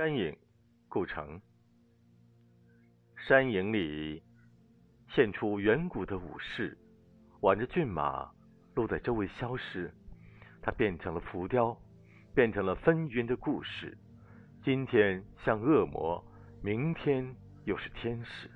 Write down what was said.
山影，故城。山影里，现出远古的武士，挽着骏马，路在周围消失。它变成了浮雕，变成了纷纭的故事。今天像恶魔，明天又是天使。